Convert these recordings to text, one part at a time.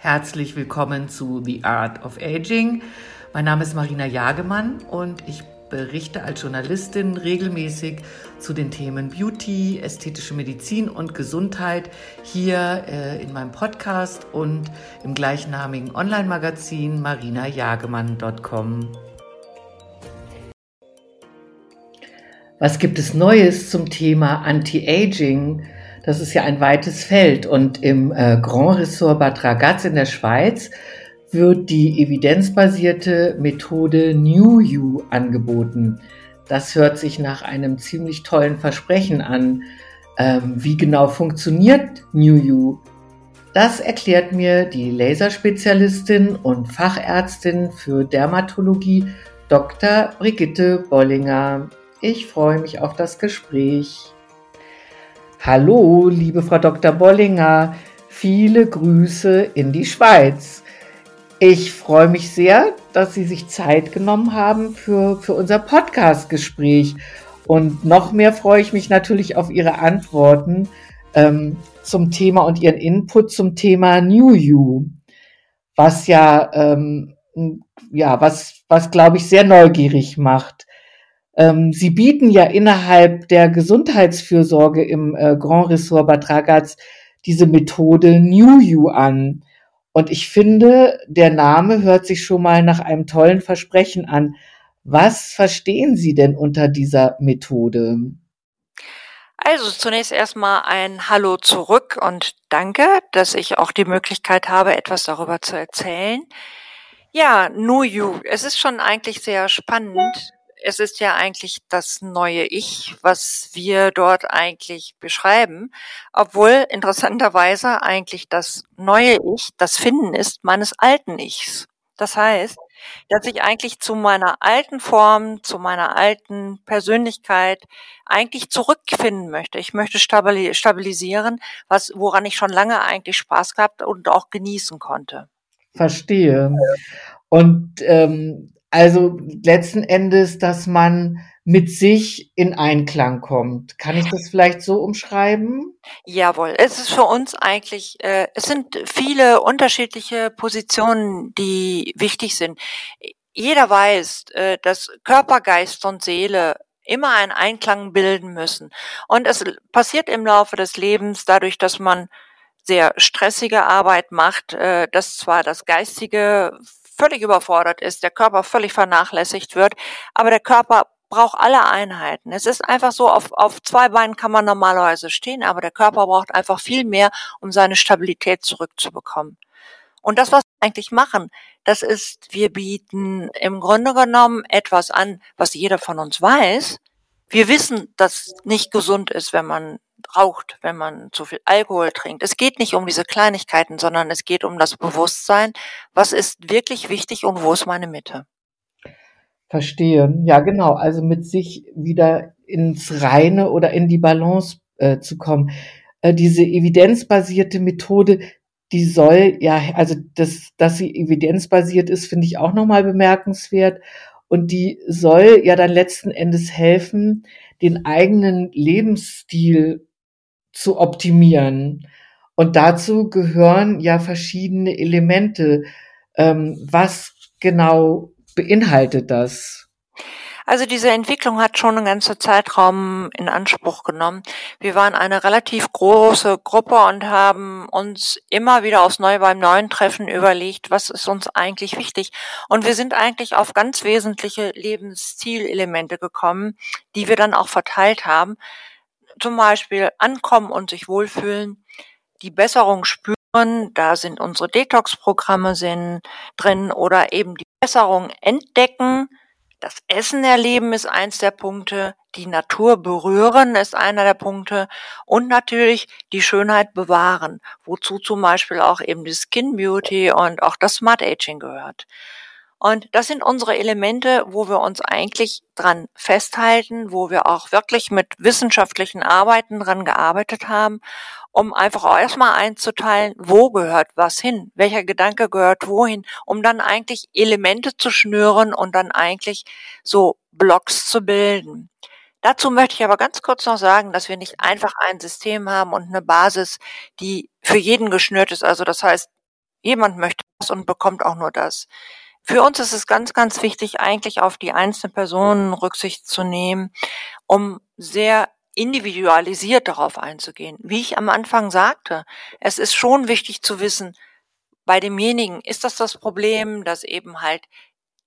Herzlich willkommen zu The Art of Aging. Mein Name ist Marina Jagemann und ich berichte als Journalistin regelmäßig zu den Themen Beauty, ästhetische Medizin und Gesundheit hier äh, in meinem Podcast und im gleichnamigen Online-Magazin marinajagemann.com. Was gibt es Neues zum Thema Anti-Aging? Das ist ja ein weites Feld und im äh, Grand Ressort Bad Ragaz in der Schweiz wird die evidenzbasierte Methode New You angeboten. Das hört sich nach einem ziemlich tollen Versprechen an. Ähm, wie genau funktioniert New You? Das erklärt mir die Laserspezialistin und Fachärztin für Dermatologie Dr. Brigitte Bollinger. Ich freue mich auf das Gespräch. Hallo, liebe Frau Dr. Bollinger, viele Grüße in die Schweiz. Ich freue mich sehr, dass Sie sich Zeit genommen haben für, für unser Podcast-Gespräch. Und noch mehr freue ich mich natürlich auf Ihre Antworten ähm, zum Thema und Ihren Input zum Thema New You, was ja, ähm, ja, was, was glaube ich sehr neugierig macht. Ähm, Sie bieten ja innerhalb der Gesundheitsfürsorge im äh, Grand Ressort Bad Ragaz diese Methode New You an. Und ich finde, der Name hört sich schon mal nach einem tollen Versprechen an. Was verstehen Sie denn unter dieser Methode? Also zunächst erstmal ein Hallo zurück und danke, dass ich auch die Möglichkeit habe, etwas darüber zu erzählen. Ja, New You. Es ist schon eigentlich sehr spannend, es ist ja eigentlich das neue Ich, was wir dort eigentlich beschreiben, obwohl interessanterweise eigentlich das neue Ich das Finden ist meines alten Ichs. Das heißt, dass ich eigentlich zu meiner alten Form, zu meiner alten Persönlichkeit eigentlich zurückfinden möchte. Ich möchte stabilisieren, was, woran ich schon lange eigentlich Spaß gehabt und auch genießen konnte. Verstehe. Und ähm, also letzten Endes, dass man mit sich in Einklang kommt. Kann ich das vielleicht so umschreiben? Jawohl, es ist für uns eigentlich, äh, es sind viele unterschiedliche Positionen, die wichtig sind. Jeder weiß, äh, dass Körper, Geist und Seele immer einen Einklang bilden müssen. Und es passiert im Laufe des Lebens dadurch, dass man sehr stressige Arbeit macht, äh, dass zwar das Geistige völlig überfordert ist, der Körper völlig vernachlässigt wird, aber der Körper braucht alle Einheiten. Es ist einfach so, auf, auf zwei Beinen kann man normalerweise stehen, aber der Körper braucht einfach viel mehr, um seine Stabilität zurückzubekommen. Und das, was wir eigentlich machen, das ist, wir bieten im Grunde genommen etwas an, was jeder von uns weiß. Wir wissen, dass nicht gesund ist, wenn man raucht, wenn man zu viel Alkohol trinkt. Es geht nicht um diese Kleinigkeiten, sondern es geht um das Bewusstsein, was ist wirklich wichtig und wo ist meine Mitte. Verstehe. Ja, genau. Also mit sich wieder ins Reine oder in die Balance äh, zu kommen. Äh, diese evidenzbasierte Methode, die soll ja, also das, dass sie evidenzbasiert ist, finde ich auch nochmal bemerkenswert. Und die soll ja dann letzten Endes helfen, den eigenen Lebensstil zu optimieren. Und dazu gehören ja verschiedene Elemente. Ähm, was genau beinhaltet das? Also diese Entwicklung hat schon einen ganzen Zeitraum in Anspruch genommen. Wir waren eine relativ große Gruppe und haben uns immer wieder aufs Neue beim neuen Treffen überlegt, was ist uns eigentlich wichtig. Und wir sind eigentlich auf ganz wesentliche Lebenszielelemente gekommen, die wir dann auch verteilt haben zum Beispiel ankommen und sich wohlfühlen, die Besserung spüren, da sind unsere Detox-Programme drin oder eben die Besserung entdecken. Das Essen erleben ist eins der Punkte, die Natur berühren ist einer der Punkte und natürlich die Schönheit bewahren, wozu zum Beispiel auch eben die Skin Beauty und auch das Smart Aging gehört. Und das sind unsere Elemente, wo wir uns eigentlich dran festhalten, wo wir auch wirklich mit wissenschaftlichen Arbeiten dran gearbeitet haben, um einfach auch erstmal einzuteilen, wo gehört was hin, welcher Gedanke gehört wohin, um dann eigentlich Elemente zu schnüren und dann eigentlich so Blocks zu bilden. Dazu möchte ich aber ganz kurz noch sagen, dass wir nicht einfach ein System haben und eine Basis, die für jeden geschnürt ist. Also das heißt, Jemand möchte das und bekommt auch nur das. Für uns ist es ganz, ganz wichtig, eigentlich auf die einzelnen Personen Rücksicht zu nehmen, um sehr individualisiert darauf einzugehen. Wie ich am Anfang sagte, es ist schon wichtig zu wissen, bei demjenigen ist das das Problem, dass eben halt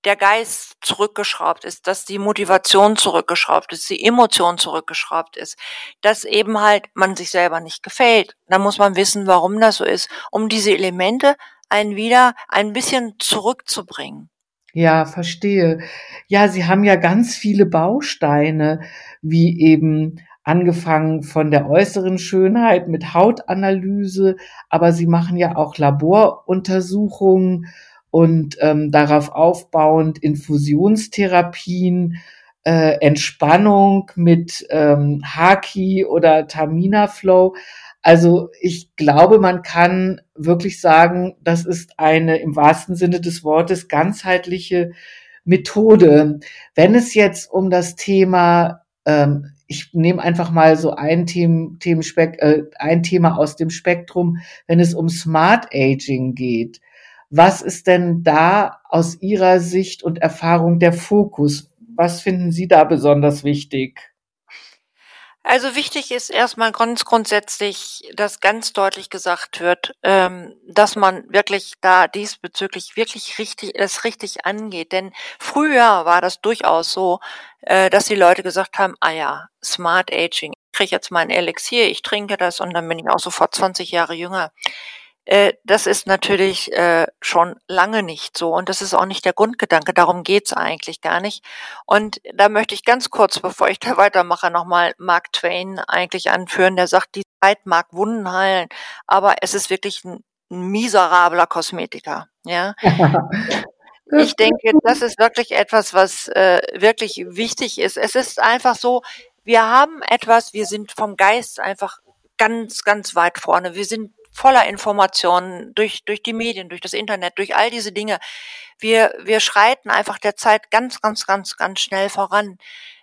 der Geist zurückgeschraubt ist, dass die Motivation zurückgeschraubt ist, die Emotion zurückgeschraubt ist, dass eben halt man sich selber nicht gefällt. Da muss man wissen, warum das so ist, um diese Elemente einen wieder ein bisschen zurückzubringen. Ja, verstehe. Ja, Sie haben ja ganz viele Bausteine, wie eben angefangen von der äußeren Schönheit mit Hautanalyse, aber Sie machen ja auch Laboruntersuchungen und ähm, darauf aufbauend Infusionstherapien, äh, Entspannung mit ähm, Haki oder Tamina Flow. Also ich glaube, man kann wirklich sagen, das ist eine im wahrsten Sinne des Wortes ganzheitliche Methode. Wenn es jetzt um das Thema, ähm, ich nehme einfach mal so ein, Themenspek äh, ein Thema aus dem Spektrum, wenn es um Smart Aging geht. Was ist denn da aus Ihrer Sicht und Erfahrung der Fokus? Was finden Sie da besonders wichtig? Also wichtig ist erstmal ganz grundsätzlich, dass ganz deutlich gesagt wird, ähm, dass man wirklich da diesbezüglich wirklich richtig es richtig angeht. Denn früher war das durchaus so, äh, dass die Leute gesagt haben, ah ja, Smart Aging, ich kriege jetzt mein Elixier, ich trinke das und dann bin ich auch sofort 20 Jahre jünger. Äh, das ist natürlich äh, schon lange nicht so und das ist auch nicht der Grundgedanke. Darum geht's eigentlich gar nicht. Und da möchte ich ganz kurz, bevor ich da weitermache, nochmal Mark Twain eigentlich anführen. Der sagt, die Zeit mag Wunden heilen, aber es ist wirklich ein miserabler Kosmetiker. Ja. Ich denke, das ist wirklich etwas, was äh, wirklich wichtig ist. Es ist einfach so, wir haben etwas, wir sind vom Geist einfach ganz, ganz weit vorne. Wir sind voller Informationen durch, durch die Medien, durch das Internet, durch all diese Dinge. Wir, wir schreiten einfach der Zeit ganz, ganz, ganz, ganz schnell voran.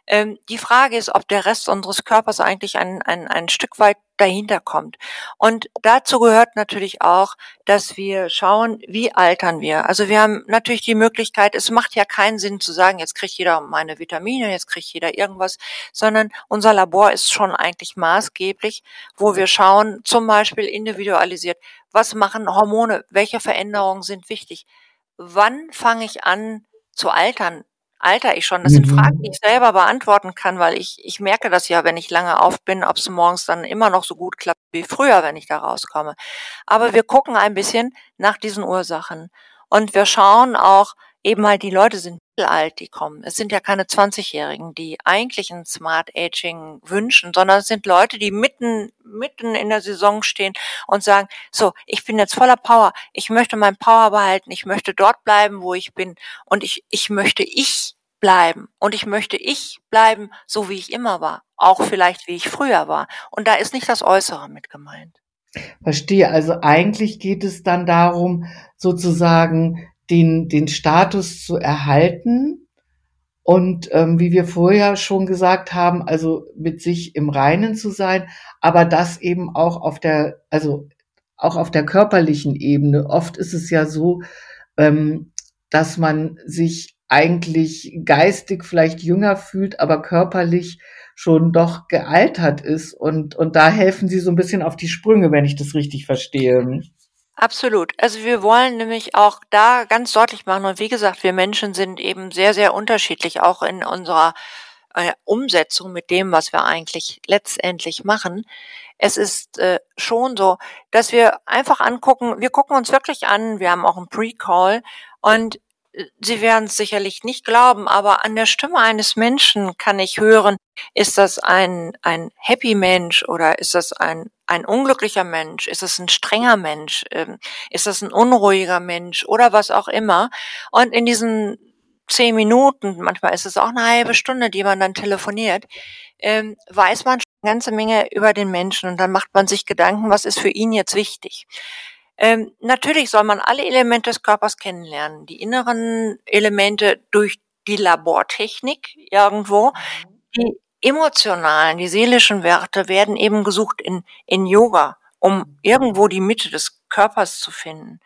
Ähm, die Frage ist, ob der Rest unseres Körpers eigentlich ein, ein, ein Stück weit dahinter kommt. Und dazu gehört natürlich auch, dass wir schauen, wie altern wir. Also wir haben natürlich die Möglichkeit, es macht ja keinen Sinn zu sagen, jetzt kriegt jeder meine Vitamine, jetzt kriegt jeder irgendwas, sondern unser Labor ist schon eigentlich maßgeblich, wo wir schauen, zum Beispiel individualisiert, was machen Hormone, welche Veränderungen sind wichtig, wann fange ich an zu altern, alter ich schon? Das sind Fragen, mhm. die ich selber beantworten kann, weil ich, ich merke das ja, wenn ich lange auf bin, ob es morgens dann immer noch so gut klappt wie früher, wenn ich da rauskomme. Aber wir gucken ein bisschen nach diesen Ursachen. Und wir schauen auch, eben halt die Leute sind alt, die kommen. Es sind ja keine 20-Jährigen, die eigentlich ein Smart Aging wünschen, sondern es sind Leute, die mitten, mitten in der Saison stehen und sagen, so, ich bin jetzt voller Power, ich möchte mein Power behalten, ich möchte dort bleiben, wo ich bin und ich, ich möchte ich bleiben und ich möchte ich bleiben, so wie ich immer war, auch vielleicht wie ich früher war. Und da ist nicht das Äußere mit gemeint. Verstehe. Also eigentlich geht es dann darum, sozusagen den, den Status zu erhalten und ähm, wie wir vorher schon gesagt haben, also mit sich im Reinen zu sein, aber das eben auch auf der, also auch auf der körperlichen Ebene. Oft ist es ja so, ähm, dass man sich eigentlich geistig vielleicht jünger fühlt, aber körperlich schon doch gealtert ist. Und, und da helfen Sie so ein bisschen auf die Sprünge, wenn ich das richtig verstehe. Absolut. Also wir wollen nämlich auch da ganz deutlich machen, und wie gesagt, wir Menschen sind eben sehr, sehr unterschiedlich, auch in unserer äh, Umsetzung mit dem, was wir eigentlich letztendlich machen. Es ist äh, schon so, dass wir einfach angucken, wir gucken uns wirklich an, wir haben auch einen Pre-Call und Sie werden es sicherlich nicht glauben, aber an der Stimme eines Menschen kann ich hören, ist das ein, ein happy Mensch oder ist das ein, ein unglücklicher Mensch? Ist das ein strenger Mensch? Ähm, ist das ein unruhiger Mensch oder was auch immer? Und in diesen zehn Minuten, manchmal ist es auch eine halbe Stunde, die man dann telefoniert, ähm, weiß man schon eine ganze Menge über den Menschen und dann macht man sich Gedanken, was ist für ihn jetzt wichtig. Ähm, natürlich soll man alle Elemente des Körpers kennenlernen. Die inneren Elemente durch die Labortechnik irgendwo. Die emotionalen, die seelischen Werte werden eben gesucht in, in Yoga, um irgendwo die Mitte des Körpers zu finden.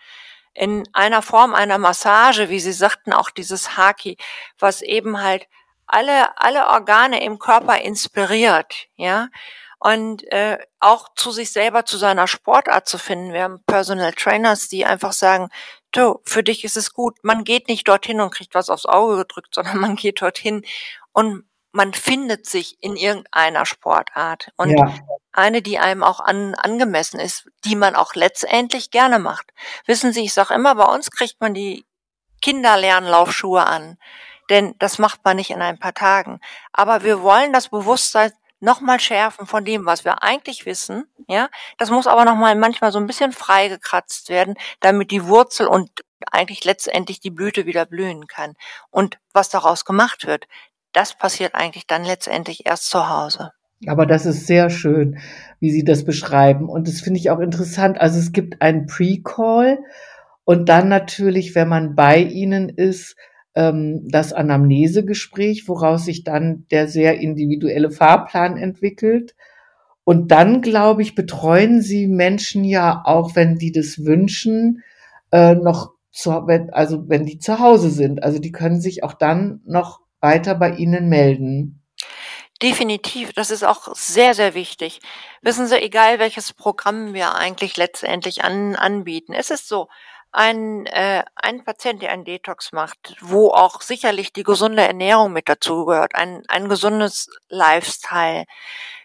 in einer Form einer Massage, wie Sie sagten, auch dieses Haki, was eben halt alle, alle Organe im Körper inspiriert, ja. Und äh, auch zu sich selber, zu seiner Sportart zu finden. Wir haben Personal Trainers, die einfach sagen, du, für dich ist es gut. Man geht nicht dorthin und kriegt was aufs Auge gedrückt, sondern man geht dorthin und man findet sich in irgendeiner Sportart. Und ja. eine, die einem auch an, angemessen ist, die man auch letztendlich gerne macht. Wissen Sie, ich sage immer, bei uns kriegt man die Kinderlernlaufschuhe an. Denn das macht man nicht in ein paar Tagen. Aber wir wollen das Bewusstsein nochmal schärfen von dem, was wir eigentlich wissen. Ja, das muss aber nochmal manchmal so ein bisschen freigekratzt werden, damit die Wurzel und eigentlich letztendlich die Blüte wieder blühen kann. Und was daraus gemacht wird, das passiert eigentlich dann letztendlich erst zu Hause. Aber das ist sehr schön, wie Sie das beschreiben. Und das finde ich auch interessant. Also es gibt einen Pre-Call und dann natürlich, wenn man bei Ihnen ist, ähm, das Anamnesegespräch, woraus sich dann der sehr individuelle Fahrplan entwickelt. Und dann, glaube ich, betreuen Sie Menschen ja auch, wenn die das wünschen, äh, noch zu, also wenn die zu Hause sind. Also die können sich auch dann noch weiter bei Ihnen melden. Definitiv, das ist auch sehr, sehr wichtig. Wissen Sie, egal welches Programm wir eigentlich letztendlich an, anbieten, es ist so, ein, äh, ein Patient, der einen Detox macht, wo auch sicherlich die gesunde Ernährung mit dazugehört, ein, ein gesundes Lifestyle,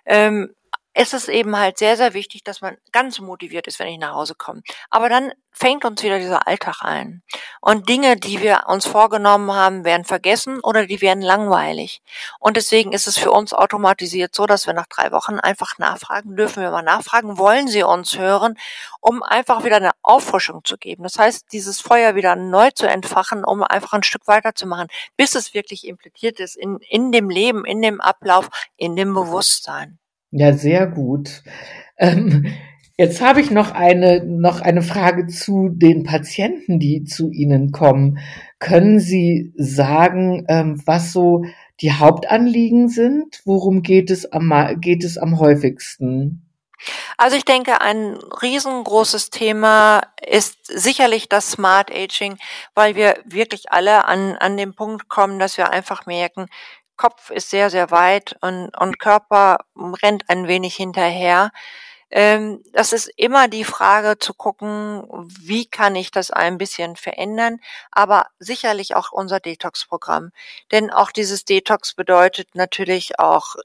ähm, ist es eben halt sehr, sehr wichtig, dass man ganz motiviert ist, wenn ich nach Hause komme. Aber dann fängt uns wieder dieser Alltag ein. Und Dinge, die wir uns vorgenommen haben, werden vergessen oder die werden langweilig. Und deswegen ist es für uns automatisiert so, dass wir nach drei Wochen einfach nachfragen, dürfen wir mal nachfragen, wollen Sie uns hören, um einfach wieder eine Auffrischung zu geben. Das heißt, dieses Feuer wieder neu zu entfachen, um einfach ein Stück weiterzumachen, bis es wirklich implementiert ist in, in dem Leben, in dem Ablauf, in dem Bewusstsein. Ja, sehr gut. Ähm, jetzt habe ich noch eine, noch eine Frage zu den Patienten, die zu Ihnen kommen. Können Sie sagen, ähm, was so die Hauptanliegen sind? Worum geht es am, geht es am häufigsten? Also ich denke, ein riesengroßes Thema ist sicherlich das Smart Aging, weil wir wirklich alle an, an den Punkt kommen, dass wir einfach merken, Kopf ist sehr, sehr weit und, und Körper rennt ein wenig hinterher. Ähm, das ist immer die Frage zu gucken, wie kann ich das ein bisschen verändern, aber sicherlich auch unser Detox-Programm. Denn auch dieses Detox bedeutet natürlich auch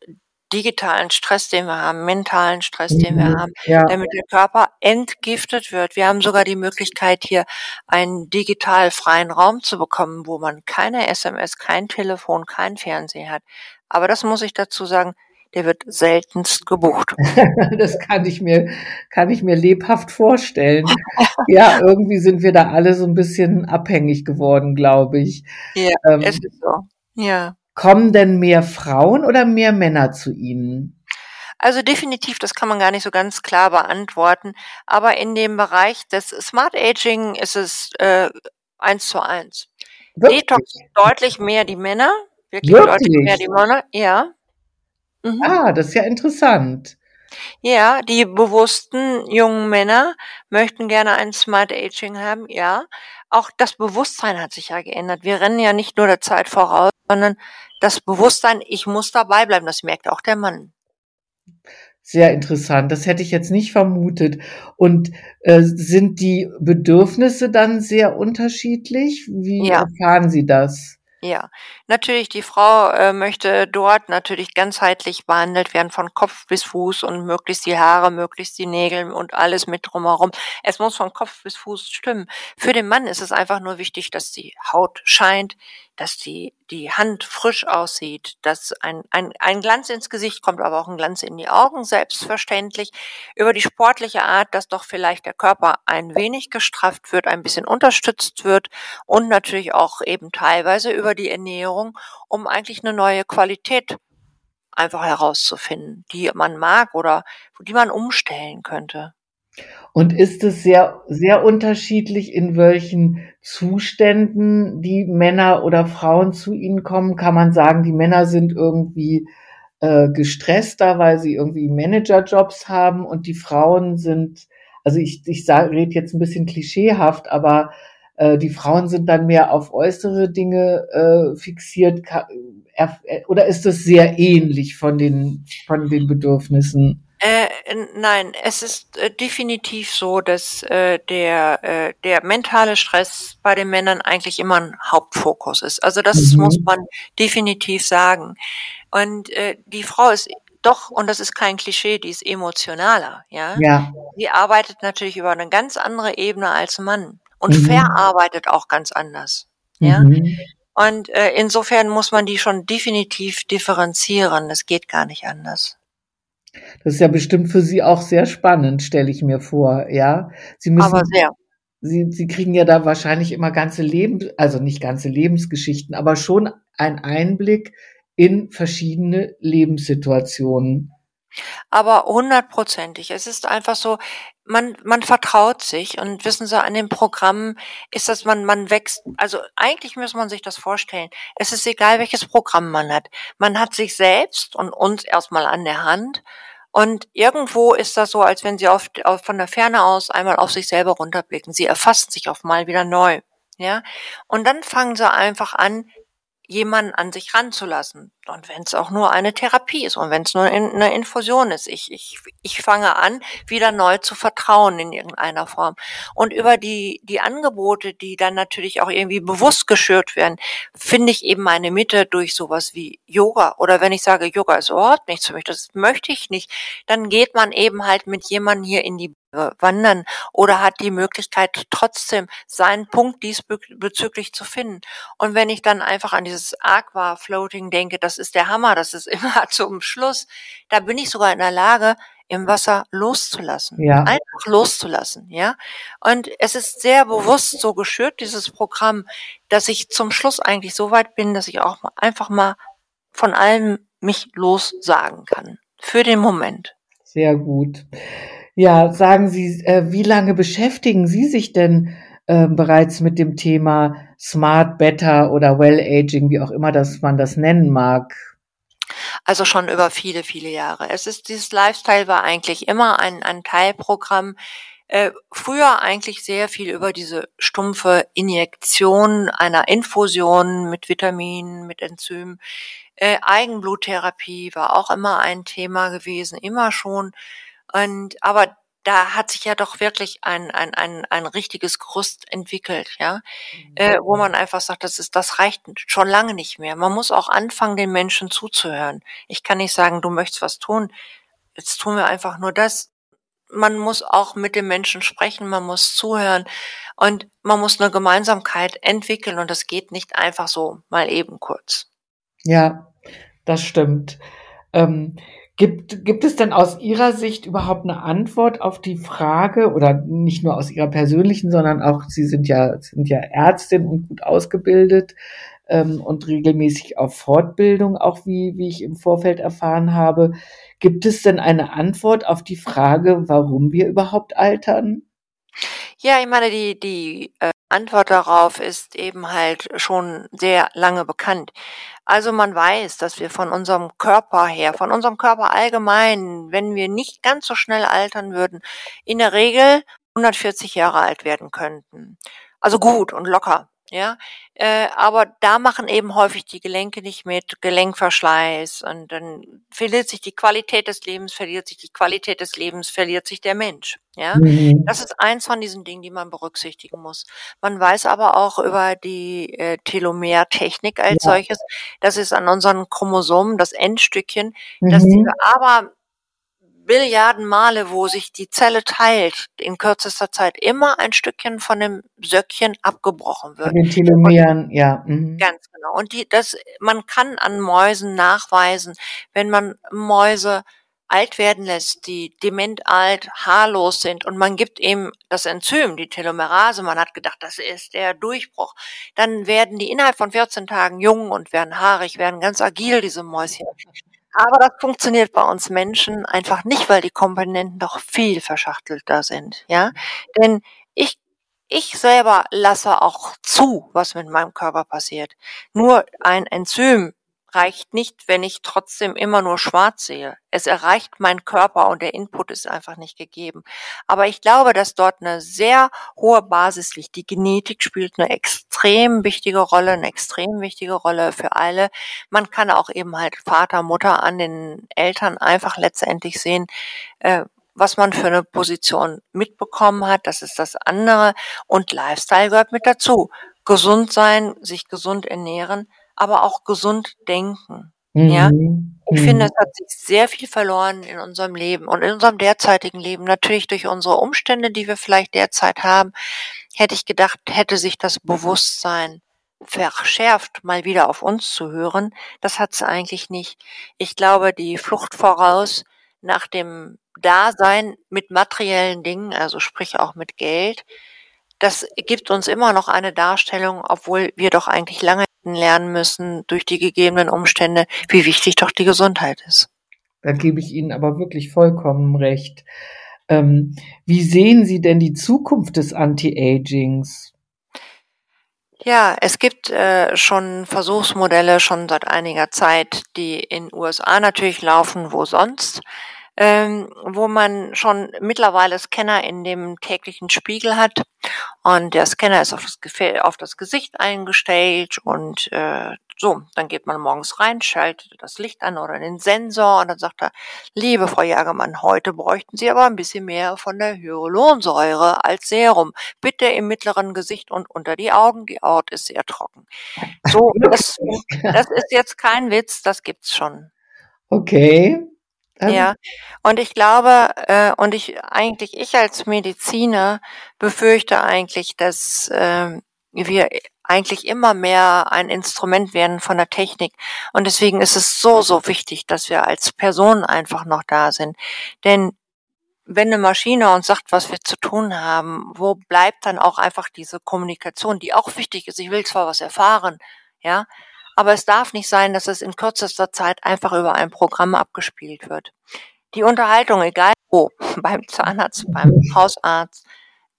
digitalen Stress, den wir haben, mentalen Stress, den wir mhm. haben, ja. damit der Körper entgiftet wird. Wir haben sogar die Möglichkeit, hier einen digital freien Raum zu bekommen, wo man keine SMS, kein Telefon, kein Fernseher hat. Aber das muss ich dazu sagen, der wird seltenst gebucht. das kann ich mir, kann ich mir lebhaft vorstellen. ja, irgendwie sind wir da alle so ein bisschen abhängig geworden, glaube ich. Ja, ähm, es ist so. Ja. Kommen denn mehr Frauen oder mehr Männer zu Ihnen? Also definitiv, das kann man gar nicht so ganz klar beantworten. Aber in dem Bereich des Smart Aging ist es äh, eins zu eins. Wirklich? Detox deutlich mehr die Männer, wirklich, wirklich? deutlich mehr die Männer, ja. Mhm. Ah, das ist ja interessant. Ja, die bewussten jungen Männer möchten gerne ein Smart Aging haben, ja. Auch das Bewusstsein hat sich ja geändert. Wir rennen ja nicht nur der Zeit voraus, sondern das Bewusstsein, ich muss dabei bleiben, das merkt auch der Mann. Sehr interessant. Das hätte ich jetzt nicht vermutet. Und äh, sind die Bedürfnisse dann sehr unterschiedlich? Wie ja. erfahren Sie das? Ja, natürlich, die Frau äh, möchte dort natürlich ganzheitlich behandelt werden, von Kopf bis Fuß und möglichst die Haare, möglichst die Nägel und alles mit drumherum. Es muss von Kopf bis Fuß stimmen. Für den Mann ist es einfach nur wichtig, dass die Haut scheint, dass die, die Hand frisch aussieht, dass ein, ein, ein Glanz ins Gesicht kommt, aber auch ein Glanz in die Augen, selbstverständlich. Über die sportliche Art, dass doch vielleicht der Körper ein wenig gestrafft wird, ein bisschen unterstützt wird und natürlich auch eben teilweise über die Ernährung, um eigentlich eine neue Qualität einfach herauszufinden, die man mag oder die man umstellen könnte. Und ist es sehr, sehr unterschiedlich, in welchen Zuständen die Männer oder Frauen zu Ihnen kommen? Kann man sagen, die Männer sind irgendwie äh, gestresster, weil sie irgendwie Managerjobs haben und die Frauen sind also ich, ich rede jetzt ein bisschen klischeehaft, aber äh, die Frauen sind dann mehr auf äußere Dinge äh, fixiert. Oder ist das sehr ähnlich von den, von den Bedürfnissen? Äh, nein, es ist äh, definitiv so, dass äh, der, äh, der mentale Stress bei den Männern eigentlich immer ein Hauptfokus ist. Also das mhm. muss man definitiv sagen. Und äh, die Frau ist doch, und das ist kein Klischee, die ist emotionaler, ja. Ja. Die arbeitet natürlich über eine ganz andere Ebene als Mann und mhm. verarbeitet auch ganz anders, ja. Mhm. Und äh, insofern muss man die schon definitiv differenzieren. Das geht gar nicht anders. Das ist ja bestimmt für Sie auch sehr spannend, stelle ich mir vor, ja. Sie müssen, aber sehr. Sie, Sie kriegen ja da wahrscheinlich immer ganze Leben, also nicht ganze Lebensgeschichten, aber schon einen Einblick in verschiedene Lebenssituationen. Aber hundertprozentig. Es ist einfach so, man, man vertraut sich und wissen Sie, an dem Programm ist das, man, man wächst, also eigentlich muss man sich das vorstellen. Es ist egal, welches Programm man hat. Man hat sich selbst und uns erstmal an der Hand und irgendwo ist das so, als wenn Sie auf, auf, von der Ferne aus einmal auf sich selber runterblicken. Sie erfassen sich auf mal wieder neu. Ja, und dann fangen sie einfach an, jemanden an sich ranzulassen. Und wenn es auch nur eine Therapie ist und wenn es nur in, eine Infusion ist. Ich, ich, ich fange an, wieder neu zu vertrauen in irgendeiner Form. Und über die, die Angebote, die dann natürlich auch irgendwie bewusst geschürt werden, finde ich eben meine Mitte durch sowas wie Yoga. Oder wenn ich sage, Yoga ist überhaupt nichts für mich, das möchte ich nicht, dann geht man eben halt mit jemandem hier in die wandern oder hat die Möglichkeit trotzdem seinen Punkt diesbezüglich zu finden. Und wenn ich dann einfach an dieses Aqua Floating denke, das ist der Hammer, das ist immer zum Schluss, da bin ich sogar in der Lage, im Wasser loszulassen. Ja. Einfach loszulassen, ja. Und es ist sehr bewusst so geschürt, dieses Programm, dass ich zum Schluss eigentlich so weit bin, dass ich auch einfach mal von allem mich lossagen kann. Für den Moment. Sehr gut. Ja, sagen Sie, äh, wie lange beschäftigen Sie sich denn äh, bereits mit dem Thema Smart, Better oder Well Aging, wie auch immer das man das nennen mag? Also schon über viele, viele Jahre. Es ist dieses Lifestyle war eigentlich immer ein, ein Teilprogramm. Äh, früher eigentlich sehr viel über diese stumpfe Injektion einer Infusion mit Vitaminen, mit Enzymen. Äh, Eigenbluttherapie war auch immer ein Thema gewesen, immer schon. Und aber da hat sich ja doch wirklich ein, ein, ein, ein richtiges Gerüst entwickelt, ja, mhm. äh, wo man einfach sagt, das ist, das reicht schon lange nicht mehr. Man muss auch anfangen, den Menschen zuzuhören. Ich kann nicht sagen, du möchtest was tun. Jetzt tun wir einfach nur das. Man muss auch mit dem Menschen sprechen, man muss zuhören und man muss eine Gemeinsamkeit entwickeln und das geht nicht einfach so mal eben kurz. Ja, das stimmt. Ähm, Gibt, gibt es denn aus Ihrer Sicht überhaupt eine Antwort auf die Frage oder nicht nur aus Ihrer persönlichen, sondern auch Sie sind ja sind ja Ärztin und gut ausgebildet ähm, und regelmäßig auf Fortbildung, auch wie wie ich im Vorfeld erfahren habe. Gibt es denn eine Antwort auf die Frage, warum wir überhaupt altern? Ja, ich meine, die, die äh, Antwort darauf ist eben halt schon sehr lange bekannt. Also man weiß, dass wir von unserem Körper her, von unserem Körper allgemein, wenn wir nicht ganz so schnell altern würden, in der Regel 140 Jahre alt werden könnten. Also gut und locker. Ja, äh, aber da machen eben häufig die Gelenke nicht mit, Gelenkverschleiß und dann verliert sich die Qualität des Lebens, verliert sich die Qualität des Lebens, verliert sich der Mensch. Ja, mhm. das ist eins von diesen Dingen, die man berücksichtigen muss. Man weiß aber auch über die äh, Telomertechnik als ja. solches, das ist an unseren Chromosomen das Endstückchen, mhm. dass aber Billiarden Male, wo sich die Zelle teilt, in kürzester Zeit immer ein Stückchen von dem Söckchen abgebrochen wird. Den Telomeren, ja. Mhm. Ganz genau. Und die, das, man kann an Mäusen nachweisen, wenn man Mäuse alt werden lässt, die dement alt, haarlos sind und man gibt ihm das Enzym, die Telomerase, man hat gedacht, das ist der Durchbruch, dann werden die innerhalb von 14 Tagen jung und werden haarig, werden ganz agil, diese Mäuschen. Aber das funktioniert bei uns Menschen einfach nicht, weil die Komponenten doch viel verschachtelter sind, ja. Denn ich, ich selber lasse auch zu, was mit meinem Körper passiert. Nur ein Enzym reicht nicht, wenn ich trotzdem immer nur schwarz sehe. Es erreicht mein Körper und der Input ist einfach nicht gegeben. Aber ich glaube, dass dort eine sehr hohe Basis liegt. Die Genetik spielt eine extrem wichtige Rolle, eine extrem wichtige Rolle für alle. Man kann auch eben halt Vater, Mutter an den Eltern einfach letztendlich sehen, äh, was man für eine Position mitbekommen hat. Das ist das andere. Und Lifestyle gehört mit dazu. Gesund sein, sich gesund ernähren aber auch gesund denken. Mhm. Ja, ich mhm. finde, es hat sich sehr viel verloren in unserem Leben und in unserem derzeitigen Leben. Natürlich durch unsere Umstände, die wir vielleicht derzeit haben, hätte ich gedacht, hätte sich das Bewusstsein verschärft, mal wieder auf uns zu hören. Das hat es eigentlich nicht. Ich glaube, die Flucht voraus nach dem Dasein mit materiellen Dingen, also sprich auch mit Geld, das gibt uns immer noch eine Darstellung, obwohl wir doch eigentlich lange lernen müssen durch die gegebenen Umstände, wie wichtig doch die Gesundheit ist. Da gebe ich Ihnen aber wirklich vollkommen recht. Ähm, wie sehen Sie denn die Zukunft des Anti-Agings? Ja, es gibt äh, schon Versuchsmodelle schon seit einiger Zeit, die in USA natürlich laufen, wo sonst ähm, wo man schon mittlerweile Scanner in dem täglichen Spiegel hat. Und der Scanner ist auf das, auf das Gesicht eingestellt und äh, so, dann geht man morgens rein, schaltet das Licht an oder den Sensor und dann sagt er, liebe Frau Jagermann, heute bräuchten Sie aber ein bisschen mehr von der Hyaluronsäure als Serum. Bitte im mittleren Gesicht und unter die Augen, die Haut ist sehr trocken. So, das, das ist jetzt kein Witz, das gibt's schon. Okay. Ähm, ja, und ich glaube, äh, und ich eigentlich ich als Mediziner befürchte eigentlich, dass äh, wir eigentlich immer mehr ein Instrument werden von der Technik. Und deswegen ist es so, so wichtig, dass wir als Person einfach noch da sind. Denn wenn eine Maschine uns sagt, was wir zu tun haben, wo bleibt dann auch einfach diese Kommunikation, die auch wichtig ist? Ich will zwar was erfahren, ja, aber es darf nicht sein, dass es in kürzester Zeit einfach über ein Programm abgespielt wird. Die Unterhaltung, egal wo, beim Zahnarzt, beim Hausarzt,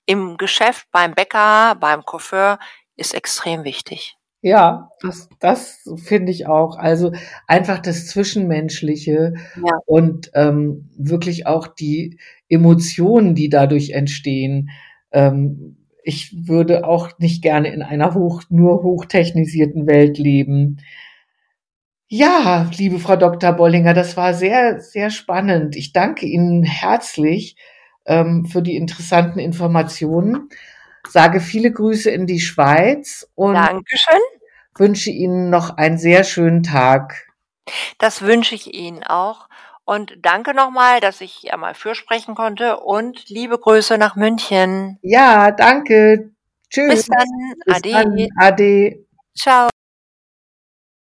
im Geschäft, beim Bäcker, beim Coiffeur, ist extrem wichtig. Ja, das, das finde ich auch. Also einfach das Zwischenmenschliche ja. und ähm, wirklich auch die Emotionen, die dadurch entstehen. Ähm, ich würde auch nicht gerne in einer hoch, nur hochtechnisierten Welt leben. Ja, liebe Frau Dr. Bollinger, das war sehr, sehr spannend. Ich danke Ihnen herzlich ähm, für die interessanten Informationen. Sage viele Grüße in die Schweiz und Dankeschön. wünsche Ihnen noch einen sehr schönen Tag. Das wünsche ich Ihnen auch. Und danke nochmal, dass ich ja mal fürsprechen konnte und liebe Grüße nach München. Ja, danke. Tschüss. Bis dann. Bis Ade. Dann. Ade. Ciao.